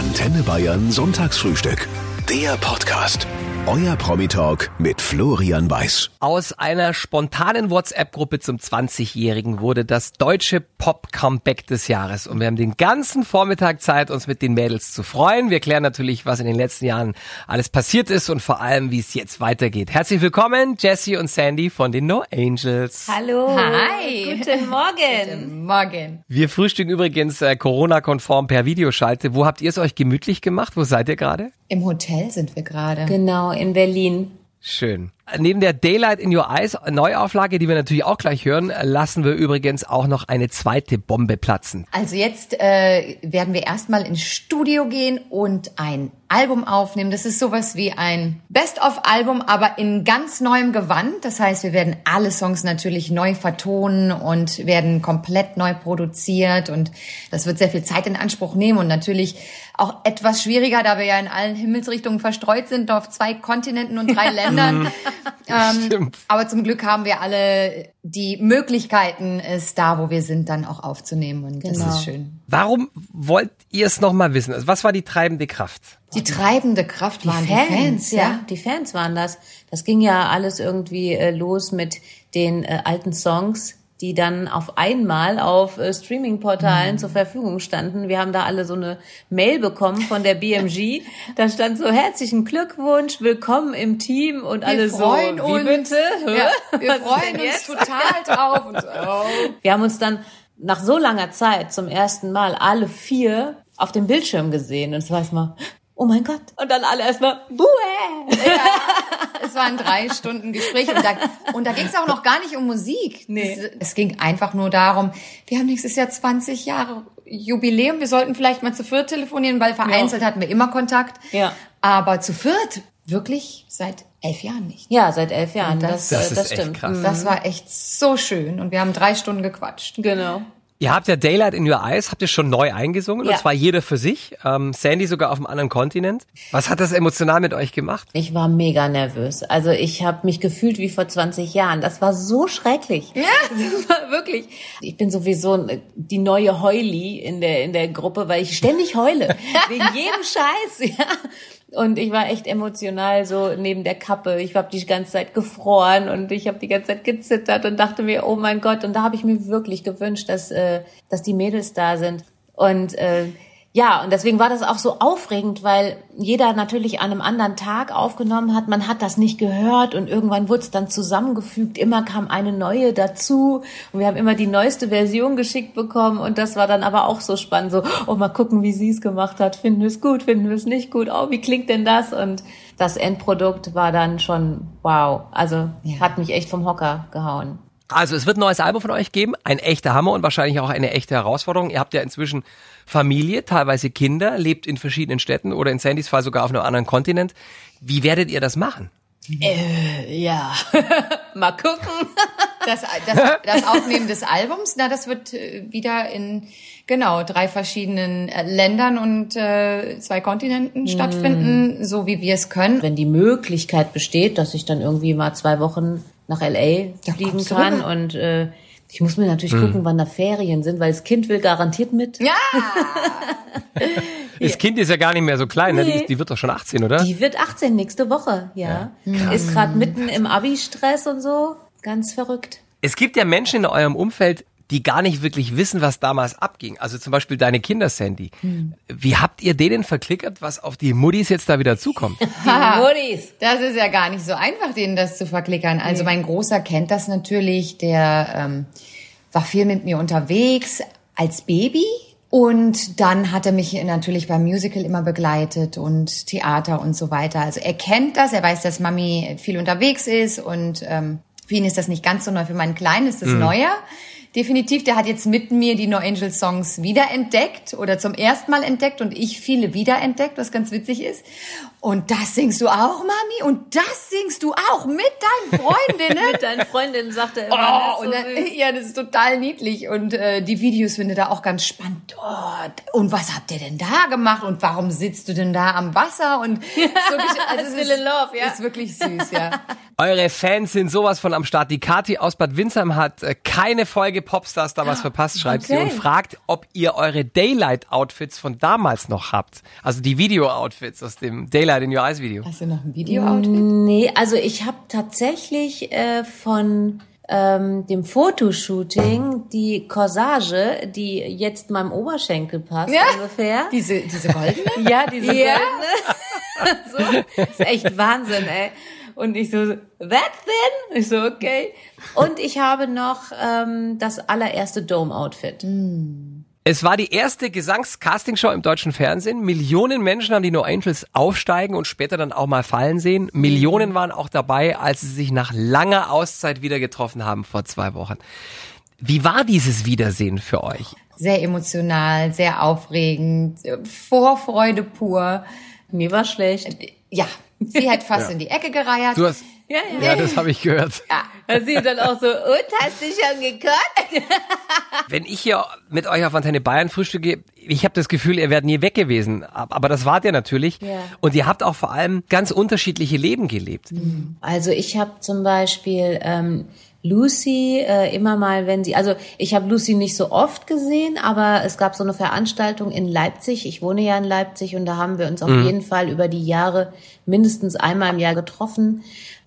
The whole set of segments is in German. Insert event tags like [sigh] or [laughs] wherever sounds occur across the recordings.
Antenne Bayern Sonntagsfrühstück. Der Podcast. Euer Promi-Talk mit Florian Weiß. Aus einer spontanen WhatsApp-Gruppe zum 20-Jährigen wurde das deutsche Pop-Comeback des Jahres. Und wir haben den ganzen Vormittag Zeit, uns mit den Mädels zu freuen. Wir klären natürlich, was in den letzten Jahren alles passiert ist und vor allem, wie es jetzt weitergeht. Herzlich willkommen, Jessie und Sandy von den No Angels. Hallo. Hi. Guten Morgen. Guten Morgen. Wir frühstücken übrigens äh, Corona-konform per Videoschalte. Wo habt ihr es euch gemütlich gemacht? Wo seid ihr gerade? Im Hotel sind wir gerade. Genau, in Berlin. Schön. Neben der Daylight in Your Eyes Neuauflage, die wir natürlich auch gleich hören, lassen wir übrigens auch noch eine zweite Bombe platzen. Also jetzt äh, werden wir erstmal ins Studio gehen und ein Album aufnehmen. Das ist sowas wie ein Best-of-Album, aber in ganz neuem Gewand. Das heißt, wir werden alle Songs natürlich neu vertonen und werden komplett neu produziert und das wird sehr viel Zeit in Anspruch nehmen und natürlich auch etwas schwieriger, da wir ja in allen Himmelsrichtungen verstreut sind, auf zwei Kontinenten und drei [laughs] Ländern. [laughs] ähm, aber zum Glück haben wir alle die Möglichkeiten, es da, wo wir sind, dann auch aufzunehmen und das Genau. ist schön. Warum wollt ihr es nochmal wissen? Also was war die treibende Kraft? Die treibende Kraft waren die Fans, ja. Die Fans waren das. Das ging ja alles irgendwie äh, los mit den äh, alten Songs, die dann auf einmal auf äh, Streaming-Portalen zur Verfügung standen. Wir haben da alle so eine Mail bekommen von der BMG. [laughs] Da stand so herzlichen Glückwunsch, willkommen im Team und alle freuen so. Wie uns. bitte? Hä? Ja, wir [laughs] Was freuen uns jetzt? total [laughs] drauf. Und so, oh. Wir haben uns dann nach so langer Zeit zum ersten Mal alle vier auf dem Bildschirm gesehen. Und es war erstmal, oh mein Gott. Und dann alle erstmal, buh! Es waren drei Stunden Gespräch und da, und da ging es auch noch gar nicht um Musik. Nee. Es, es ging einfach nur darum, wir haben nächstes Jahr 20 Jahre Jubiläum, wir sollten vielleicht mal zu viert telefonieren, weil vereinzelt hatten wir immer Kontakt. Ja. Aber zu viert wirklich seit elf Jahren nicht. Ja, seit elf Jahren. das- Das, Das ist das echt stimmt. krass. Mhm. Das war echt so schön und wir haben drei Stunden gequatscht. Genau. Ihr habt ja Daylight in Your Eyes, habt ihr schon neu eingesungen Ja. und zwar jeder für sich. Ähm, Sandy sogar auf einem anderen Kontinent. Was hat das emotional mit euch gemacht? Ich war mega nervös. Also ich habe mich gefühlt wie vor 20 Jahren. Das war so schrecklich. Ja. [laughs] Das war wirklich. Ich bin sowieso die neue Heuli in der in der Gruppe, weil ich ständig heule [laughs] wegen jedem Scheiß. Ja. Und ich war echt emotional so neben der Kappe. Ich habe die ganze Zeit gefroren und ich habe die ganze Zeit gezittert und dachte mir, oh mein Gott. Und da habe ich mir wirklich gewünscht, dass äh, dass die Mädels da sind. Und äh, ja, und deswegen war das auch so aufregend, weil jeder natürlich an einem anderen Tag aufgenommen hat. Man hat das nicht gehört und irgendwann wurde es dann zusammengefügt. Immer kam eine neue dazu und wir haben immer die neueste Version geschickt bekommen und das war dann aber auch so spannend. So, oh, mal gucken, wie sie es gemacht hat. Finden wir es gut, finden wir es nicht gut? Oh, wie klingt denn das? Und das Endprodukt war dann schon wow. Also Ja. hat mich echt vom Hocker gehauen. Also es wird ein neues Album von euch geben, ein echter Hammer und wahrscheinlich auch eine echte Herausforderung. Ihr habt ja inzwischen Familie, teilweise Kinder, lebt in verschiedenen Städten oder in Sandys Fall sogar auf einem anderen Kontinent. Wie werdet ihr das machen? Ja, [laughs] mal gucken. [laughs] Das, das, das Aufnehmen des Albums, na, das wird äh, wieder in genau drei verschiedenen äh, Ländern und äh, zwei Kontinenten stattfinden, so wie wir es können. wenn die Möglichkeit besteht, dass ich dann irgendwie mal zwei Wochen nach LA Da fliegen kann rüber. und äh, ich muss mir natürlich gucken, wann da Ferien sind, weil das Kind will garantiert mit. Ja, [laughs] Das Kind ist ja gar nicht mehr so klein, ne? die, Nee. die wird doch schon 18, oder? Die wird 18 nächste Woche, ja. Ist gerade mitten im Abi-Stress und so. Ganz verrückt. Es gibt ja Menschen in eurem Umfeld, die gar nicht wirklich wissen, was damals abging. Also zum Beispiel deine Kinder, Sandy. Wie habt ihr denen verklickert, was auf die Muttis jetzt da wieder zukommt? Die [laughs] Muttis. das ist ja gar nicht so einfach, denen das zu verklickern. Also mein Großer kennt das natürlich, der ähm, war viel mit mir unterwegs als Baby. Und dann hat er mich natürlich beim Musical immer begleitet und Theater und so weiter. Also er kennt das, er weiß, dass Mami viel unterwegs ist und ähm, für ihn ist das nicht ganz so neu. Für meinen Kleinen ist das neuer. Definitiv, der hat jetzt mit mir die No Angel Songs wiederentdeckt oder zum ersten Mal entdeckt und ich viele wiederentdeckt, was ganz witzig ist. Und das singst du auch, Mami? Und das singst du auch mit deinen Freundinnen? [laughs] Mit deinen Freundinnen sagte er immer. Oh, das so dann, ja, das ist total niedlich. Und äh, die Videos finde da auch ganz spannend. Oh, und was habt ihr denn da gemacht? Und warum sitzt du denn da am Wasser? Und [laughs] so, also es ist, love, ja. Ist wirklich süß, ja. [laughs] Eure Fans sind sowas von am Start. Die Kati aus Bad Windsheim hat äh, keine Folge Popstars damals verpasst, schreibt sie, Okay. und fragt, ob ihr eure Daylight-Outfits von damals noch habt. Also die Video-Outfits aus dem Daylight in Your Eyes Video. Hast du noch ein Video-Outfit? Nee, also ich habe tatsächlich äh, von ähm, dem Fotoshooting die Corsage, die jetzt meinem Oberschenkel passt Ja. ungefähr. Diese, diese goldene? [laughs] Ja, diese Ja. goldene. [laughs] so, ist echt Wahnsinn, ey. Und ich so, that thin? Ich so, okay. Und ich habe noch ähm, das allererste Dome-Outfit. Es war die erste Gesangs-Castingshow im deutschen Fernsehen. Millionen Menschen haben die No Angels aufsteigen und später dann auch mal fallen sehen. Millionen waren auch dabei, als sie sich nach langer Auszeit wieder getroffen haben vor zwei Wochen. Wie war dieses Wiedersehen für euch? Sehr emotional, sehr aufregend, Vorfreude pur. Mir war schlecht. Ja, sie hat fast in die Ecke gereiert. Du hast, Ja, ja, das habe ich gehört. Da sie dann auch so, und hast du schon gekocht? [laughs] Wenn ich hier mit euch auf Antenne Bayern frühstücke, ich habe das Gefühl, ihr werdet nie weg gewesen. Aber das wart ihr natürlich. Ja. Und ihr habt auch vor allem ganz unterschiedliche Leben gelebt. Also ich habe zum Beispiel ähm, Lucy äh, immer mal, wenn sie, also ich habe Lucy nicht so oft gesehen, aber es gab so eine Veranstaltung in Leipzig. Ich wohne ja in Leipzig und da haben wir uns auf jeden Fall über die Jahre mindestens einmal im Jahr getroffen.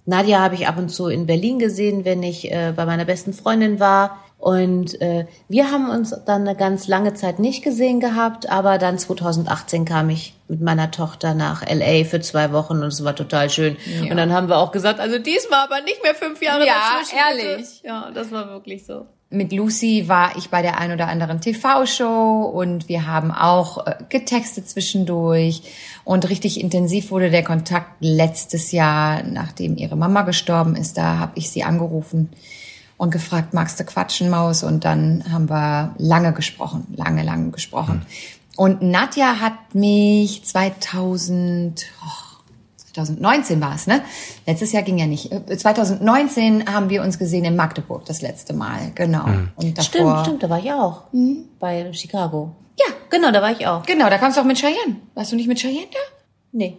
Nadja habe ich ab und zu in Berlin gesehen, wenn ich äh, bei meiner besten Freundin war. Und äh, wir haben uns dann eine ganz lange Zeit nicht gesehen gehabt, aber dann 2018 kam ich mit meiner Tochter nach LA für zwei Wochen und es war total schön. Ja. Und dann haben wir auch gesagt, also diesmal aber nicht mehr fünf Jahre Ja, dazwischen. ehrlich. bitte. Ja, das war wirklich so. Mit Lucy war ich bei der ein oder anderen TV-Show und wir haben auch äh, getextet zwischendurch. Und richtig intensiv wurde der Kontakt letztes Jahr, nachdem ihre Mama gestorben ist. Da habe ich sie angerufen und gefragt, magst du quatschen, Maus? Und dann haben wir lange gesprochen, lange, lange gesprochen. Und Nadja hat mich 2000, oh, 2019 war es, ne? Letztes Jahr ging ja nicht. Äh, 2019 haben wir uns gesehen in Magdeburg das letzte Mal, genau. Und davor, Stimmt, stimmt, da war ich auch. Bei Chicago. Ja, Genau, da war ich auch. genau, da kamst du auch mit Cheyenne. Warst du nicht mit Cheyenne da? Nee,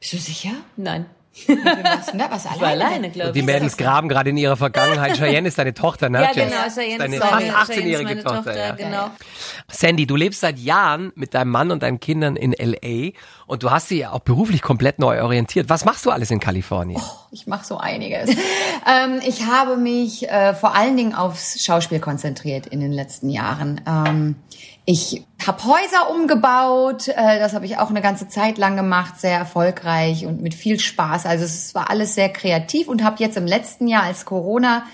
Bist du sicher? nein. Du Ich war alleine? alleine, glaube Die ich. Mädels graben gerade in ihrer Vergangenheit. Cheyenne ist deine Tochter, ne? Ja, Jess? genau, Cheyenne Deine ist fast Cheyenne ist 18-jährige meine Tochter. ja. genau. Sandy, du lebst seit Jahren mit deinem Mann und deinen Kindern in L.A. und du hast sie ja auch beruflich komplett neu orientiert. Was machst du alles in Kalifornien? Ich mache so einiges. [laughs] ähm, ich habe mich äh, vor allen Dingen aufs Schauspiel konzentriert in den letzten Jahren. Ähm, ich habe Häuser umgebaut, äh, das habe ich auch eine ganze Zeit lang gemacht, sehr erfolgreich und mit viel Spaß. Also es war alles sehr kreativ und habe jetzt im letzten Jahr, als Corona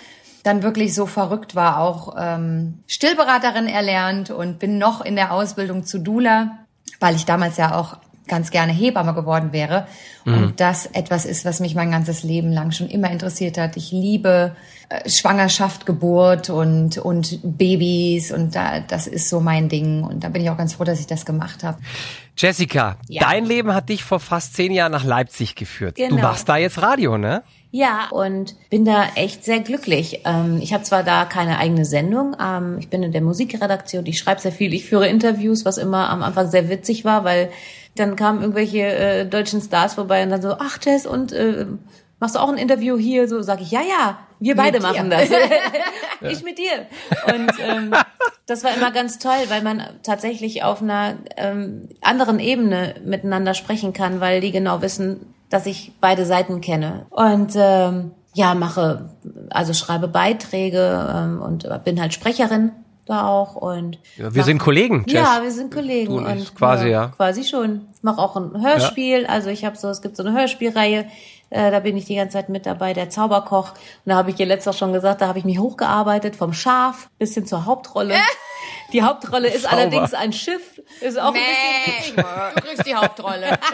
dann wirklich so verrückt war, auch ähm, Stillberaterin erlernt und bin noch in der Ausbildung zu Dula, weil ich damals ja auch ganz gerne Hebamme geworden wäre. Und das etwas ist, was mich mein ganzes Leben lang schon immer interessiert hat. Ich liebe äh, Schwangerschaft, Geburt und, und Babys und da, das ist so mein Ding. Und da bin ich auch ganz froh, dass ich das gemacht habe. Jessica, Ja. dein Leben hat dich vor fast zehn Jahren nach Leipzig geführt. Du Genau. machst da jetzt Radio, ne? Ja, und bin da echt sehr glücklich. Ähm, ich habe zwar da keine eigene Sendung, ähm, ich bin in der Musikredaktion, ich schreibe sehr viel, ich führe Interviews, was immer am Anfang sehr witzig war, weil dann kamen irgendwelche äh, deutschen Stars vorbei und dann so, ach Jess, und äh, machst du auch ein Interview hier? So sag ich, ja, ja, wir beide machen das. [laughs] ich mit dir. Und ähm, das war immer ganz toll, weil man tatsächlich auf einer ähm, anderen Ebene miteinander sprechen kann, weil die genau wissen, dass ich beide Seiten kenne. Und ähm, ja, mache, also schreibe Beiträge ähm, und bin halt Sprecherin da auch und Ja, wir sind Kollegen, Jess. ja, wir sind Kollegen Du und und quasi, ja. quasi schon. Ich mache auch ein Hörspiel, also ich habe so, es gibt so eine Hörspielreihe, äh, da bin ich die ganze Zeit mit dabei, der Zauberkoch. Und da habe ich dir letztes schon gesagt, da habe ich mich hochgearbeitet vom Schaf bis hin zur Hauptrolle. Die Hauptrolle ist Zauber. allerdings ein Schiff, ist auch ein bisschen. du kriegst die Hauptrolle. [laughs]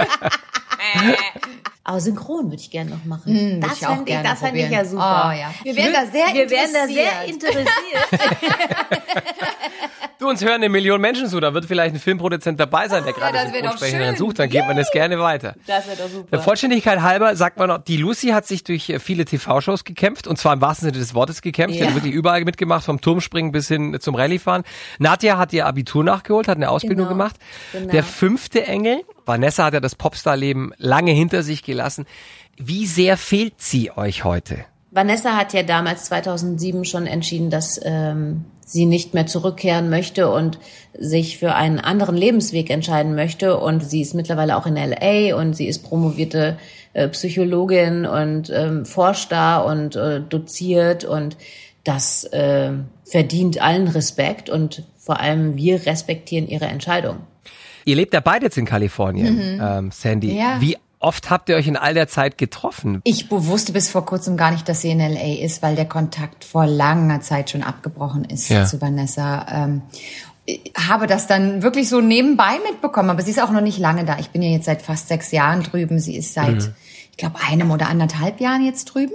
Aber synchron würde ich gerne noch machen. Würd das fände ich, gerne das fände ich ja super. Oh, ja. Wir wären da sehr Wir wären da sehr interessiert. [laughs] Du, uns hören eine Million Menschen zu, da wird vielleicht ein Filmproduzent dabei sein, der gerade den wär doch Synchronsprecherin sucht, dann geht man das gerne weiter. Das wäre doch super. Der Vollständigkeit halber sagt man noch, die Lucy hat sich durch äh, viele TV-Shows gekämpft und zwar im wahrsten Sinne des Wortes gekämpft. Die Ja. hat wirklich überall mitgemacht, vom Turmspringen bis hin zum Rallyefahren. Nadja hat ihr Abitur nachgeholt, hat eine Ausbildung Genau, gemacht. genau. Der fünfte Engel, Vanessa hat ja das Popstar-Leben lange hinter sich gelassen. Wie sehr fehlt sie euch heute? Vanessa hat ja damals 2007 schon entschieden, dass ähm, sie nicht mehr zurückkehren möchte und sich für einen anderen Lebensweg entscheiden möchte. Und sie ist mittlerweile auch in LA und sie ist promovierte äh, Psychologin und ähm, forscht da und äh, doziert und das äh, verdient allen Respekt und vor allem wir respektieren ihre Entscheidung. Ihr lebt ja beide jetzt in Kalifornien, ähm, Sandy. Mhm. Ja. Wie oft habt ihr euch in all der Zeit getroffen? Ich wusste bis vor kurzem gar nicht, dass sie in LA ist, weil der Kontakt vor langer Zeit schon abgebrochen ist Ja. zu Vanessa. Ähm, ich habe das dann wirklich so nebenbei mitbekommen, aber sie ist auch noch nicht lange da. Ich bin ja jetzt seit fast sechs Jahren drüben. Sie ist seit, Mhm. ich glaube, einem oder anderthalb Jahren jetzt drüben.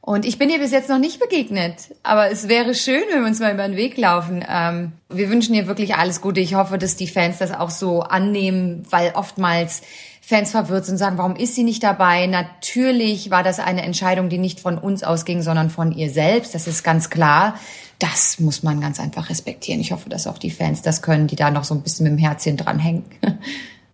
Und ich bin ihr bis jetzt noch nicht begegnet. Aber es wäre schön, wenn wir uns mal über den Weg laufen. Ähm, wir wünschen ihr wirklich alles Gute. Ich hoffe, dass die Fans das auch so annehmen, weil oftmals Fans verwirrt sind und sagen, warum ist sie nicht dabei? Natürlich war das eine Entscheidung, die nicht von uns ausging, sondern von ihr selbst. Das ist ganz klar. Das muss man ganz einfach respektieren. Ich hoffe, dass auch die Fans das können, die da noch so ein bisschen mit dem Herzchen dranhängen. [laughs]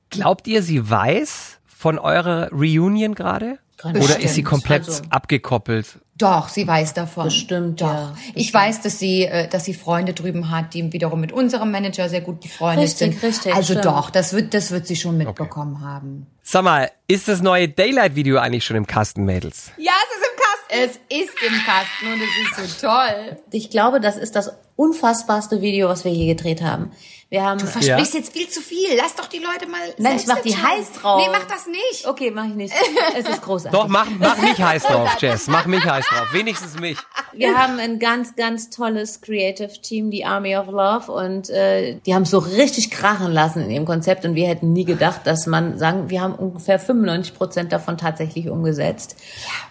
Glaubt ihr, sie weiß von eurer Reunion gerade? Oder Bestimmt. ist sie komplett Also- abgekoppelt? Doch, sie weiß davon. Bestimmt, Doch. ja, Ich weiß, dass sie, äh, dass sie Freunde drüben hat, die wiederum mit unserem Manager sehr gut befreundet Richtig, sind. richtig, Also stimmt. doch, das wird, das wird sie schon mitbekommen haben. Sag mal, ist das neue Daylight-Video eigentlich schon im Kasten, Mädels? Ja, es ist im Kasten. Es ist im Kasten und es ist so toll. Ich glaube, das ist das unfassbarste Video, was wir je gedreht haben. Wir haben Du versprichst jetzt viel zu viel. Lass doch die Leute mal. Nein, ich mach die heiß drauf. Nee, mach das nicht. Okay, mach ich nicht. [laughs] Es ist großartig. Doch, mach, mach mich heiß drauf, Jess. Mach mich heiß drauf. Wenigstens mich. Wir haben ein ganz, ganz tolles Creative Team, die Army of Love, und äh, die haben es so richtig krachen lassen in ihrem Konzept. Und wir hätten nie gedacht, dass man sagen, wir haben ungefähr 95 Prozent davon tatsächlich umgesetzt.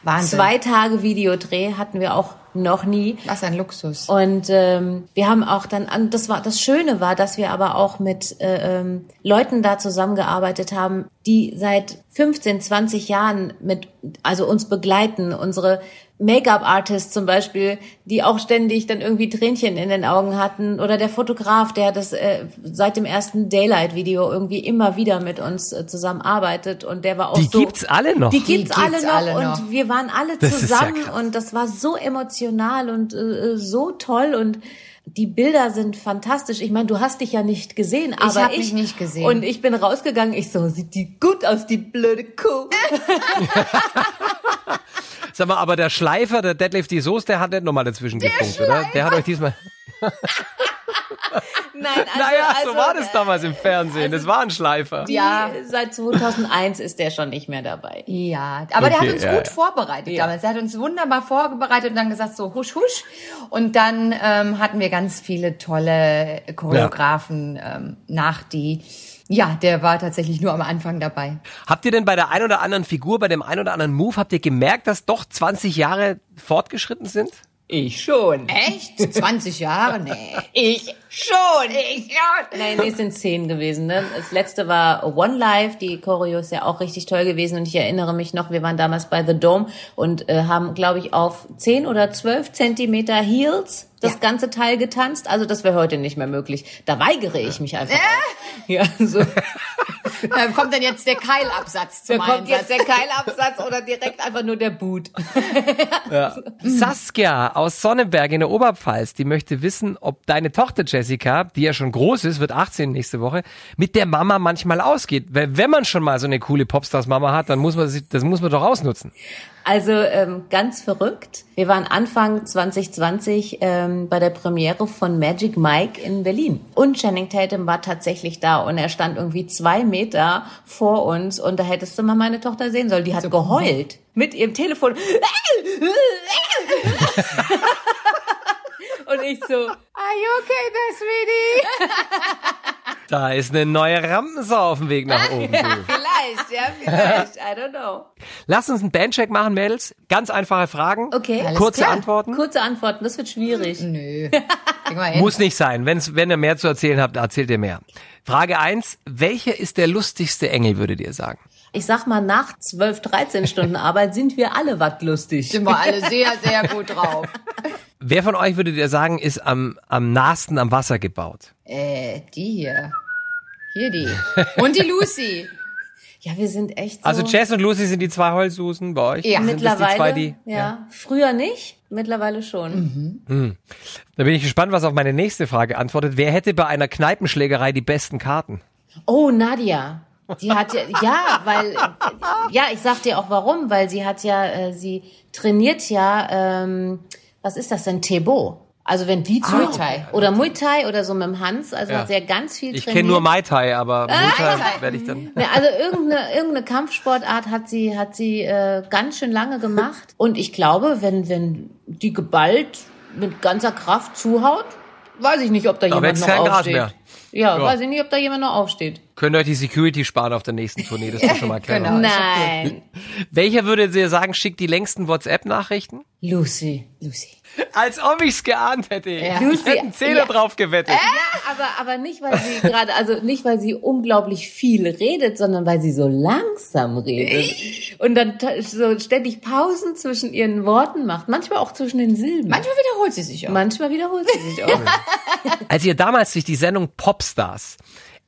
Wahnsinn. Zwei Tage Videodreh hatten wir auch noch nie. Was ein Luxus. Und ähm, wir haben auch dann, an- das war das Schöne war, dass wir aber auch mit äh, ähm, Leuten da zusammengearbeitet haben, die seit 15, 20 Jahren mit, also uns begleiten, unsere Make-up-Artists zum Beispiel, die auch ständig dann irgendwie Tränchen in den Augen hatten, oder der Fotograf, der das äh, seit dem ersten Daylight-Video irgendwie immer wieder mit uns äh, zusammenarbeitet und der war auch Die so. gibt's alle noch. Die gibt's, Die alle, gibt's noch alle und noch. wir waren alle Das ja zusammen krass. und das war so emotional und äh, so toll und die Bilder sind fantastisch. Ich meine, du hast dich ja nicht gesehen, aber hab ich mich nicht gesehen. Und ich bin rausgegangen. Ich so, sieht die gut aus, die blöde Kuh. [laughs] Sag mal, aber der Schleifer, der Deadlift die Soße, der hat nicht nochmal dazwischen gefunkt, oder? Der hat euch diesmal. [laughs] Nein, also, naja, also, so war das damals im Fernsehen. Das war ein Schleifer. Die, Seit 2001 ist der schon nicht mehr dabei. Ja, aber der Okay, hat uns ja, gut ja. vorbereitet Ja. damals. Der hat uns wunderbar vorbereitet und dann gesagt so husch husch. Und dann ähm, hatten wir ganz viele tolle Choreografen ähm, nach die. Ja, der war tatsächlich nur am Anfang dabei. Habt ihr denn bei der ein oder anderen Figur, bei dem ein oder anderen Move, habt ihr gemerkt, dass doch 20 Jahre fortgeschritten sind? Ich schon. Echt? 20 Jahre? Nee. [laughs] Ich schon. Ich schon. Nein, nee, es sind zehn gewesen. Ne? Das letzte war One Life. Die Choreo ist ja auch richtig toll gewesen. Und ich erinnere mich noch, wir waren damals bei The Dome und äh, haben, glaube ich, auf zehn oder zwölf Zentimeter Heels das Ja. ganze Teil getanzt. Also das wäre heute nicht mehr möglich. Da weigere ich mich einfach. auch. Ja, so. [laughs] Da kommt dann jetzt der Keilabsatz Da zum kommt jetzt Einsatz. der Keilabsatz oder direkt einfach nur der Boot. [laughs] Saskia aus Sonnenberg in der Oberpfalz, die möchte wissen, ob deine Tochter Jessica, die ja schon groß ist, wird 18 nächste Woche, mit der Mama manchmal ausgeht. Weil wenn man schon mal so eine coole Popstars-Mama hat, dann muss man sich, das muss man doch ausnutzen. Also ähm, ganz verrückt. Wir waren Anfang 2020 ähm, bei der Premiere von Magic Mike in Berlin. Und Channing Tatum war tatsächlich da und er stand irgendwie zwei Meter vor uns und da hättest du mal meine Tochter sehen sollen. Die hat geheult mit ihrem Telefon. [laughs] und ich so, Are you okay there, sweetie? Da ist eine neue Rampensau auf dem Weg nach oben. [laughs] Vielleicht, ja, vielleicht. I don't know. Lass uns einen Bandcheck machen, Mädels. Ganz einfache Fragen. Okay. Alles Kurze klar. Antworten. Kurze Antworten, das wird schwierig. Nö. [laughs] Wir hin. Muss nicht sein. Wenn's, wenn ihr mehr zu erzählen habt, erzählt ihr mehr. Frage eins: Welcher ist der lustigste Engel, würdet ihr sagen? Ich sag mal, nach 12, 13 Stunden [laughs] Arbeit sind wir alle was lustig. Sind wir alle sehr, sehr gut drauf. [laughs] Wer von euch würdet ihr sagen, ist am, am nahesten am Wasser gebaut? Äh, die hier. Hier die. Und die Lucy. Ja, wir sind echt so. Also Jess und Lucy sind die zwei Heulsusen bei euch? Ja. Sind das mittlerweile. die zwei, die, ja. Früher nicht, mittlerweile schon. Da bin ich gespannt, was auf meine nächste Frage antwortet. Wer hätte bei einer Kneipenschlägerei die besten Karten? Oh, Nadia. Die hat ja, ja, weil, ja, ich sag dir auch warum, weil sie hat ja, äh, sie trainiert ja, ähm, was ist das denn, Tebo? Also wenn die zu, Muay Thai. oder Muay Thai oder so mit dem Hans, also Ja. hat ja ganz viel Ich trainiert. kenne nur Mai Tai, aber Mutter Tai. werde ich dann. Ne, also irgendeine, irgendeine Kampfsportart hat sie, hat sie äh, ganz schön lange gemacht. [laughs] Und ich glaube, wenn, wenn die geballt mit ganzer Kraft zuhaut, weiß ich nicht, ob da, jemand wächst noch aufsteht. mehr. Ja, Ja. weiß ich nicht, ob da jemand noch aufsteht. Könnt ihr euch die Security sparen auf der nächsten Tournee, das ist doch schon mal klar. Genau. Nein. [laughs] Welcher würde ihr sagen, schickt die längsten WhatsApp-Nachrichten? Lucy. Lucy. Als ob ich's geahnt hätte. Ja. Ich Lucy, hätte einen Zehner ja. drauf gewettet. Aber, aber nicht, weil sie gerade, also nicht, weil sie unglaublich viel redet, sondern weil sie so langsam redet. Und dann so ständig Pausen zwischen ihren Worten macht. Manchmal auch zwischen den Silben. Manchmal wiederholt sie sich auch. Manchmal wiederholt sie sich auch. [laughs] Als ihr damals durch die Sendung Popstars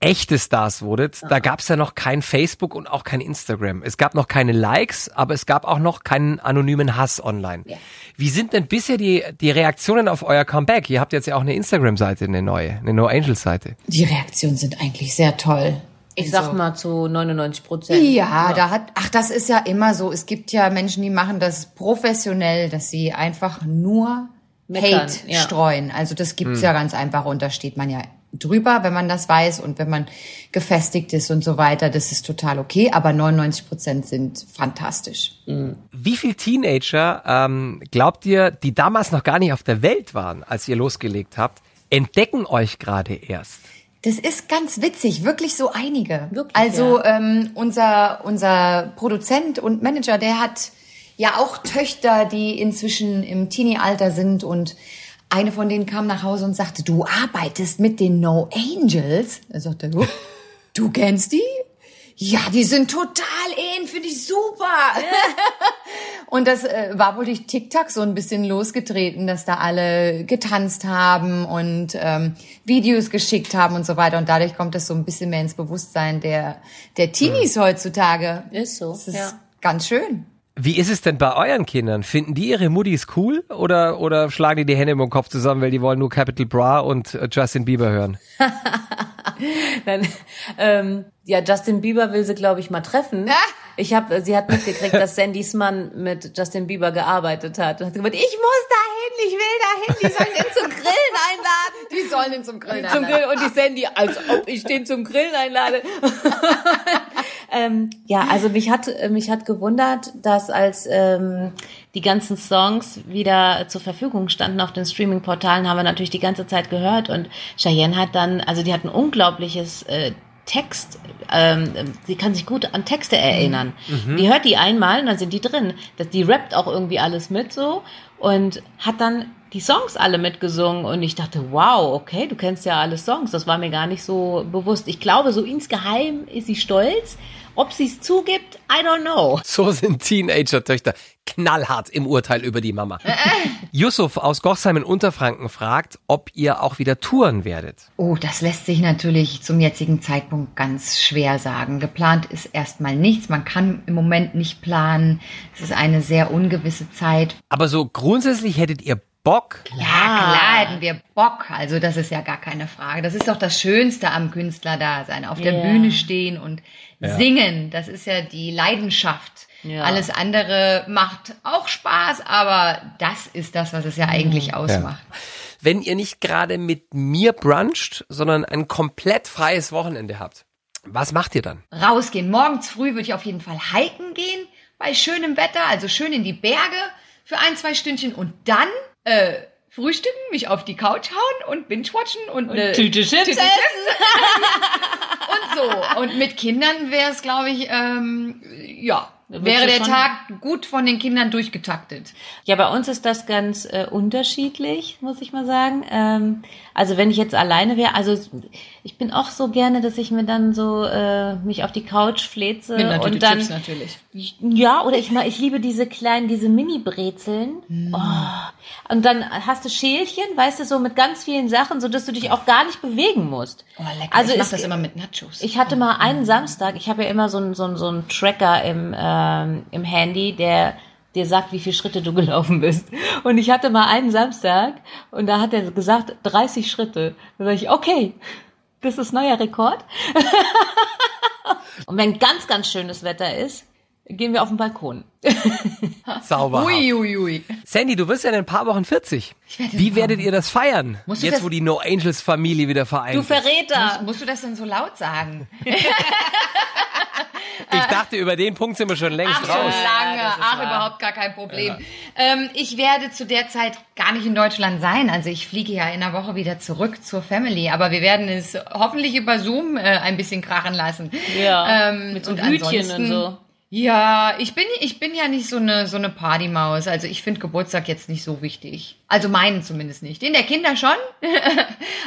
echte Stars wurdet, da gab's ja noch kein Facebook und auch kein Instagram. Es gab noch keine Likes, aber es gab auch noch keinen anonymen Hass online. Ja. Wie sind denn bisher die, die Reaktionen auf euer Comeback? Ihr habt jetzt ja auch eine Instagram-Seite, eine neue, eine No Angels-Seite. Die Reaktionen sind eigentlich sehr toll. Ich sag mal zu 99 Prozent. Ja, da hat, ach, das ist ja immer so. Es gibt ja Menschen, die machen das professionell, dass sie einfach nur Meckern, Hate ja. streuen. Also das gibt's ja ganz einfach und da steht man ja drüber, wenn man das weiß und wenn man gefestigt ist und so weiter. Das ist total okay, aber 99 Prozent sind fantastisch. Wie viel Teenager ähm, glaubt ihr, die damals noch gar nicht auf der Welt waren, als ihr losgelegt habt, entdecken euch gerade erst? Das ist ganz witzig, wirklich so einige. Wirklich, also ähm, unser unser Produzent und Manager, der hat ja auch Töchter, die inzwischen im Teenie-Alter sind und eine von denen kam nach Hause und sagte, du arbeitest mit den No Angels. Er sagte, "Oh, [laughs] du kennst die? Ja, die sind total in, finde ich super. [laughs] Und das äh, war wohl durch TikTok so ein bisschen losgetreten, dass da alle getanzt haben und ähm, Videos geschickt haben und so weiter. Und dadurch kommt das so ein bisschen mehr ins Bewusstsein der, der Teenies heutzutage. Ist so, Das ist ja. ganz schön. Wie ist es denn bei euren Kindern? Finden die ihre Muttis cool oder, oder schlagen die die Hände im Kopf zusammen, weil die wollen nur Capital Bra und äh, Justin Bieber hören? [laughs] Dann, ähm, ja, Justin Bieber will sie, glaube ich, mal treffen. [laughs] Ich habe, sie hat mitgekriegt, dass Sandys Mann mit Justin Bieber gearbeitet hat und hat gesagt, ich muss dahin, ich will dahin, die sollen ihn zum Grillen einladen. Die sollen ihn zum Grillen Zum Grill und die Sandy, als ob ich den zum Grillen einlade. [laughs] ähm, ja, also mich hat mich hat gewundert, dass als ähm, die ganzen Songs wieder zur Verfügung standen auf den Streaming-Portalen, haben wir natürlich die ganze Zeit gehört und Cheyenne hat dann, also die hat ein unglaubliches äh, Text, ähm, sie kann sich gut an Texte erinnern. Die hört die einmal und dann sind die drin. Das, die rappt auch irgendwie alles mit so und hat dann die Songs alle mitgesungen und ich dachte, wow, okay, du kennst ja alle Songs. Das war mir gar nicht so bewusst. Ich glaube, so insgeheim ist sie stolz. Ob sie es zugibt, I don't know. So sind Teenager-Töchter knallhart im Urteil über die Mama. Yusuf aus Gochsheim in Unterfranken fragt, ob ihr auch wieder touren werdet. Oh, das lässt sich natürlich zum jetzigen Zeitpunkt ganz schwer sagen. Geplant ist erstmal nichts. Man kann im Moment nicht planen. Es ist eine sehr ungewisse Zeit. Aber so grundsätzlich hättet ihr Bock? Ja, klar hätten wir Bock. Also das ist ja gar keine Frage. Das ist doch das Schönste am Künstlerdasein. Auf der Ja. Bühne stehen und singen. Das ist ja die Leidenschaft. Ja. Alles andere macht auch Spaß, aber das ist das, was es ja eigentlich ausmacht. Wenn ihr nicht gerade mit mir bruncht, sondern ein komplett freies Wochenende habt, was macht ihr dann? Rausgehen. Morgens früh würde ich auf jeden Fall hiken gehen, bei schönem Wetter, also schön in die Berge für ein, zwei Stündchen und dann äh, frühstücken, mich auf die Couch hauen und binge-watchen und eine Tüte Chips Tüte Chips. [laughs] Und So, und mit Kindern wäre es, glaube ich, ähm, ja, wäre der Tag gut von den Kindern durchgetaktet. Ja, bei uns ist das ganz äh, unterschiedlich, muss ich mal sagen. Ähm, also wenn ich jetzt alleine wäre, also ich bin auch so gerne, dass ich mir dann so äh, mich auf die Couch fläze und dann Chips natürlich. ja oder ich mal ich liebe diese kleinen diese Mini Brezeln. Mm. Oh. Und dann hast du Schälchen, weißt du, so mit ganz vielen Sachen, so dass du dich auch gar nicht bewegen musst. Oh, lecker. Also ich mach es- das immer mit Nachos. Ich hatte mal einen Samstag, ich habe ja immer so einen so einen- so einen Tracker im, ähm, im Handy, der dir sagt, wie viele Schritte du [laughs] gelaufen bist. Und ich hatte mal einen Samstag und da hat er gesagt, 30 Schritte. Da sage ich, okay, das ist neuer Rekord. [laughs] und wenn ganz, ganz schönes Wetter ist, gehen wir auf den Balkon. [laughs] Sauber. Ui, ui, ui. Sandy, du wirst ja in ein paar Wochen 40. werde in Wie werdet ihr das feiern? Musst Jetzt, das- wo die No Angels Familie wieder vereint Du ist. Verräter! Musst, musst du das denn so laut sagen? [laughs] Ich dachte, über den Punkt sind wir schon längst Ach, schon raus. lange. das ist Ach, wahr. überhaupt gar kein Problem. Ähm, ich werde zu der Zeit gar nicht in Deutschland sein. Also ich fliege ja in einer Woche wieder zurück zur Family. Aber wir werden es hoffentlich über Zoom äh, ein bisschen krachen lassen. Ja, Ähm, mit so und Hütchen ansonsten- und so. Ja, ich bin, ich bin ja nicht so eine, so eine Partymaus. Also ich finde Geburtstag jetzt nicht so wichtig. Also meinen zumindest nicht. Den der Kinder schon. [laughs]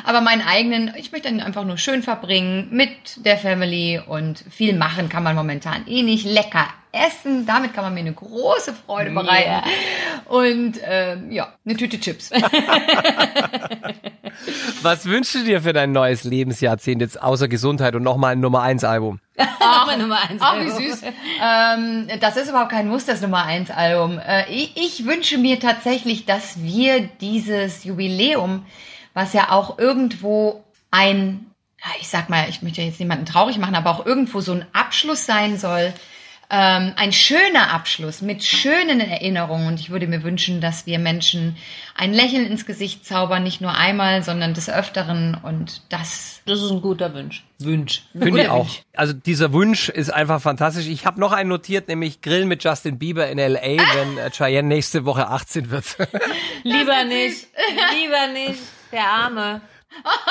Aber meinen eigenen, ich möchte ihn einfach nur schön verbringen mit der Family und viel machen kann man momentan eh nicht. Lecker essen, damit kann man mir eine große Freude bereiten. Ja. Und ähm, ja, eine Tüte Chips. [laughs] Was wünschst du dir für dein neues Lebensjahrzehnt jetzt außer Gesundheit und nochmal ein Nummer 1 Album? Ach, Nummer eins. Ach, wie süß. ähm, das ist überhaupt kein Muss, das Nummer 1 Album. Äh, ich, ich wünsche mir tatsächlich, dass wir dieses Jubiläum, was ja auch irgendwo ein, ich sag mal, ich möchte jetzt niemanden traurig machen, aber auch irgendwo so ein Abschluss sein soll, ähm, ein schöner Abschluss mit schönen Erinnerungen. Und ich würde mir wünschen, dass wir Menschen ein Lächeln ins Gesicht zaubern, nicht nur einmal, sondern des Öfteren. Und das Das ist ein guter Wunsch. Wunsch. Finde ich Guter auch. Wunsch. Also dieser Wunsch ist einfach fantastisch. Ich habe noch einen notiert, nämlich Grillen mit Justin Bieber in L.A., [laughs] wenn äh, Cheyenne nächste Woche 18 wird. Lieber nicht. Lieber nicht. Der Arme.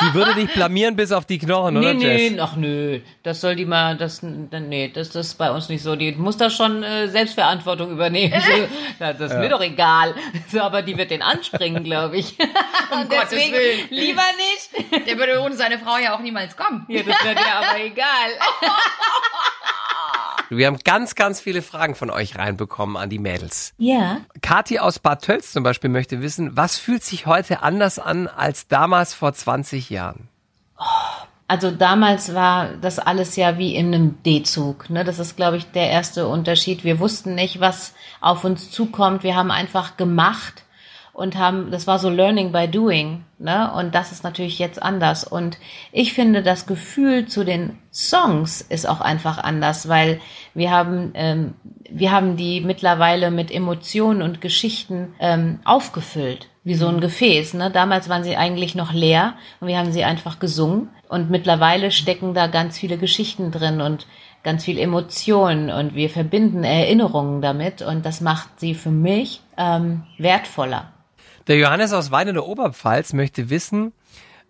Die würde dich blamieren bis auf die Knochen, oder Nee, nee, Jess? ach nö. Das soll die mal, das, nee, das, das ist bei uns nicht so. Die muss da schon äh, Selbstverantwortung übernehmen. [laughs] Ja, das ist mir doch egal. [laughs] So, aber die wird den anspringen, glaube ich. Und [laughs] Gottes deswegen Willen. lieber nicht. der würde ohne seine Frau ja auch niemals kommen. Ja, das wird ja aber egal. Wir haben ganz, ganz viele Fragen von euch reinbekommen an die Mädels. Ja. Kathi aus Bad Tölz zum Beispiel möchte wissen, was fühlt sich heute anders an als damals vor 20 Jahren? Also damals war das alles ja wie in einem D-Zug. Ne? Das ist, glaube ich, der erste Unterschied. Wir wussten nicht, was auf uns zukommt. Wir haben einfach gemacht und haben, das war so Learning by Doing. Ne? Und das ist natürlich jetzt anders. Und ich finde, das Gefühl zu den Songs ist auch einfach anders, weil wir haben, ähm, wir haben die mittlerweile mit Emotionen und Geschichten ähm, aufgefüllt, wie so ein Gefäß. Ne? Damals waren sie eigentlich noch leer und wir haben sie einfach gesungen. Und mittlerweile stecken da ganz viele Geschichten drin und ganz viel Emotionen und wir verbinden Erinnerungen damit und das macht sie für mich ähm, wertvoller. Der Johannes aus Wein in der Oberpfalz möchte wissen,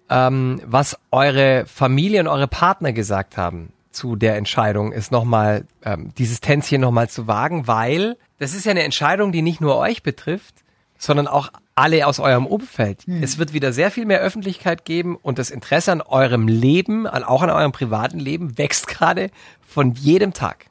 ähm, was eure Familie und eure Partner gesagt haben zu der Entscheidung, ist nochmal ähm, dieses Tänzchen nochmal zu wagen, weil das ist ja eine Entscheidung, die nicht nur euch betrifft, sondern auch alle aus eurem Umfeld. Es wird wieder sehr viel mehr Öffentlichkeit geben und das Interesse an eurem Leben, an, auch an eurem privaten Leben, wächst gerade von jedem Tag.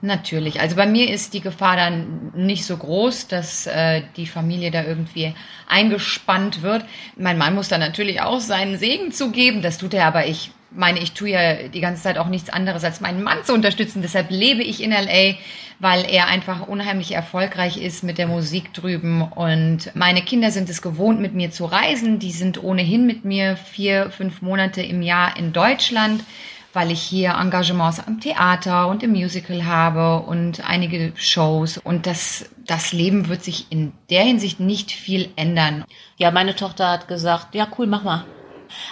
Natürlich. Also bei mir ist die Gefahr dann nicht so groß, dass äh, die Familie da irgendwie eingespannt wird. Mein Mann muss da natürlich auch seinen Segen zugeben. Das tut er, aber ich meine, ich tue ja die ganze Zeit auch nichts anderes, als meinen Mann zu unterstützen. Deshalb lebe ich in LA, weil er einfach unheimlich erfolgreich ist mit der Musik drüben. Und meine Kinder sind es gewohnt, mit mir zu reisen. Die sind ohnehin mit mir vier, fünf Monate im Jahr in Deutschland weil ich hier Engagements am Theater und im Musical habe und einige Shows. Und das, das Leben wird sich in der Hinsicht nicht viel ändern. Ja, meine Tochter hat gesagt, ja cool, mach mal.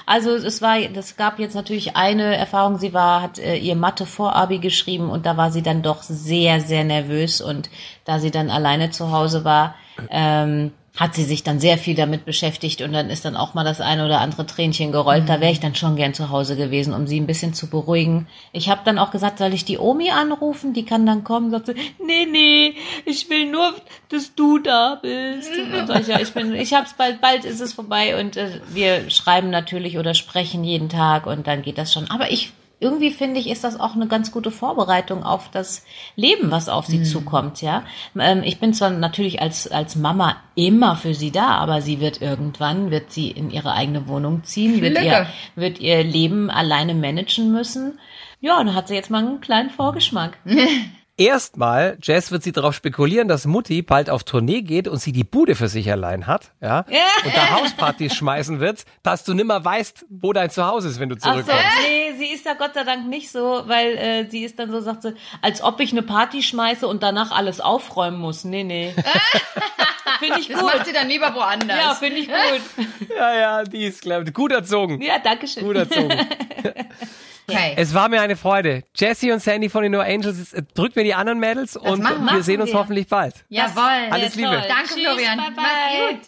Also es war, das gab jetzt natürlich eine Erfahrung. Sie war, hat äh, ihr Mathe Vorabi geschrieben und da war sie dann doch sehr, sehr nervös und da sie dann alleine zu Hause war, ähm, hat sie sich dann sehr viel damit beschäftigt und dann ist dann auch mal das eine oder andere Tränchen gerollt. Da wäre ich dann schon gern zu Hause gewesen, um sie ein bisschen zu beruhigen. Ich habe dann auch gesagt, soll ich die Omi anrufen? Die kann dann kommen. Sagt sie, nee, nee, ich will nur, dass du da bist. Und sag ich, ja, ich bin, ich hab's bald, bald ist es vorbei und äh, wir schreiben natürlich oder sprechen jeden Tag und dann geht das schon. Aber ich irgendwie finde ich, ist das auch eine ganz gute Vorbereitung auf das Leben, was auf sie mhm. zukommt, ja. Ähm, ich bin zwar natürlich als, als Mama immer für sie da, aber sie wird irgendwann, wird sie in ihre eigene Wohnung ziehen, wird ihr, wird ihr Leben alleine managen müssen. Ja, und dann hat sie jetzt mal einen kleinen Vorgeschmack. [laughs] erstmal, Jess wird sie darauf spekulieren, dass Mutti bald auf Tournee geht und sie die Bude für sich allein hat, ja, und da Hauspartys [laughs] schmeißen wird, dass du nimmer weißt, wo dein Zuhause ist, wenn du zurückkommst. Ach so, nee, sie ist ja Gott sei Dank nicht so, weil äh, sie ist dann so, sagt sie, als ob ich eine Party schmeiße und danach alles aufräumen muss. Nee, nee. [laughs] finde ich gut. Das macht sie dann lieber woanders. Ja, finde ich gut. [laughs] ja, ja, die ist, glaube ich, gut erzogen. Ja, danke schön. Gut erzogen. Okay. Es war mir eine Freude. Jesse und Sandy von den No Angels, äh, drückt mir die anderen Mädels das und machen, wir sehen uns wir. hoffentlich bald. Jawohl. Alles Liebe. Danke, Tschüss, Florian. Bye, bye. Mach's gut.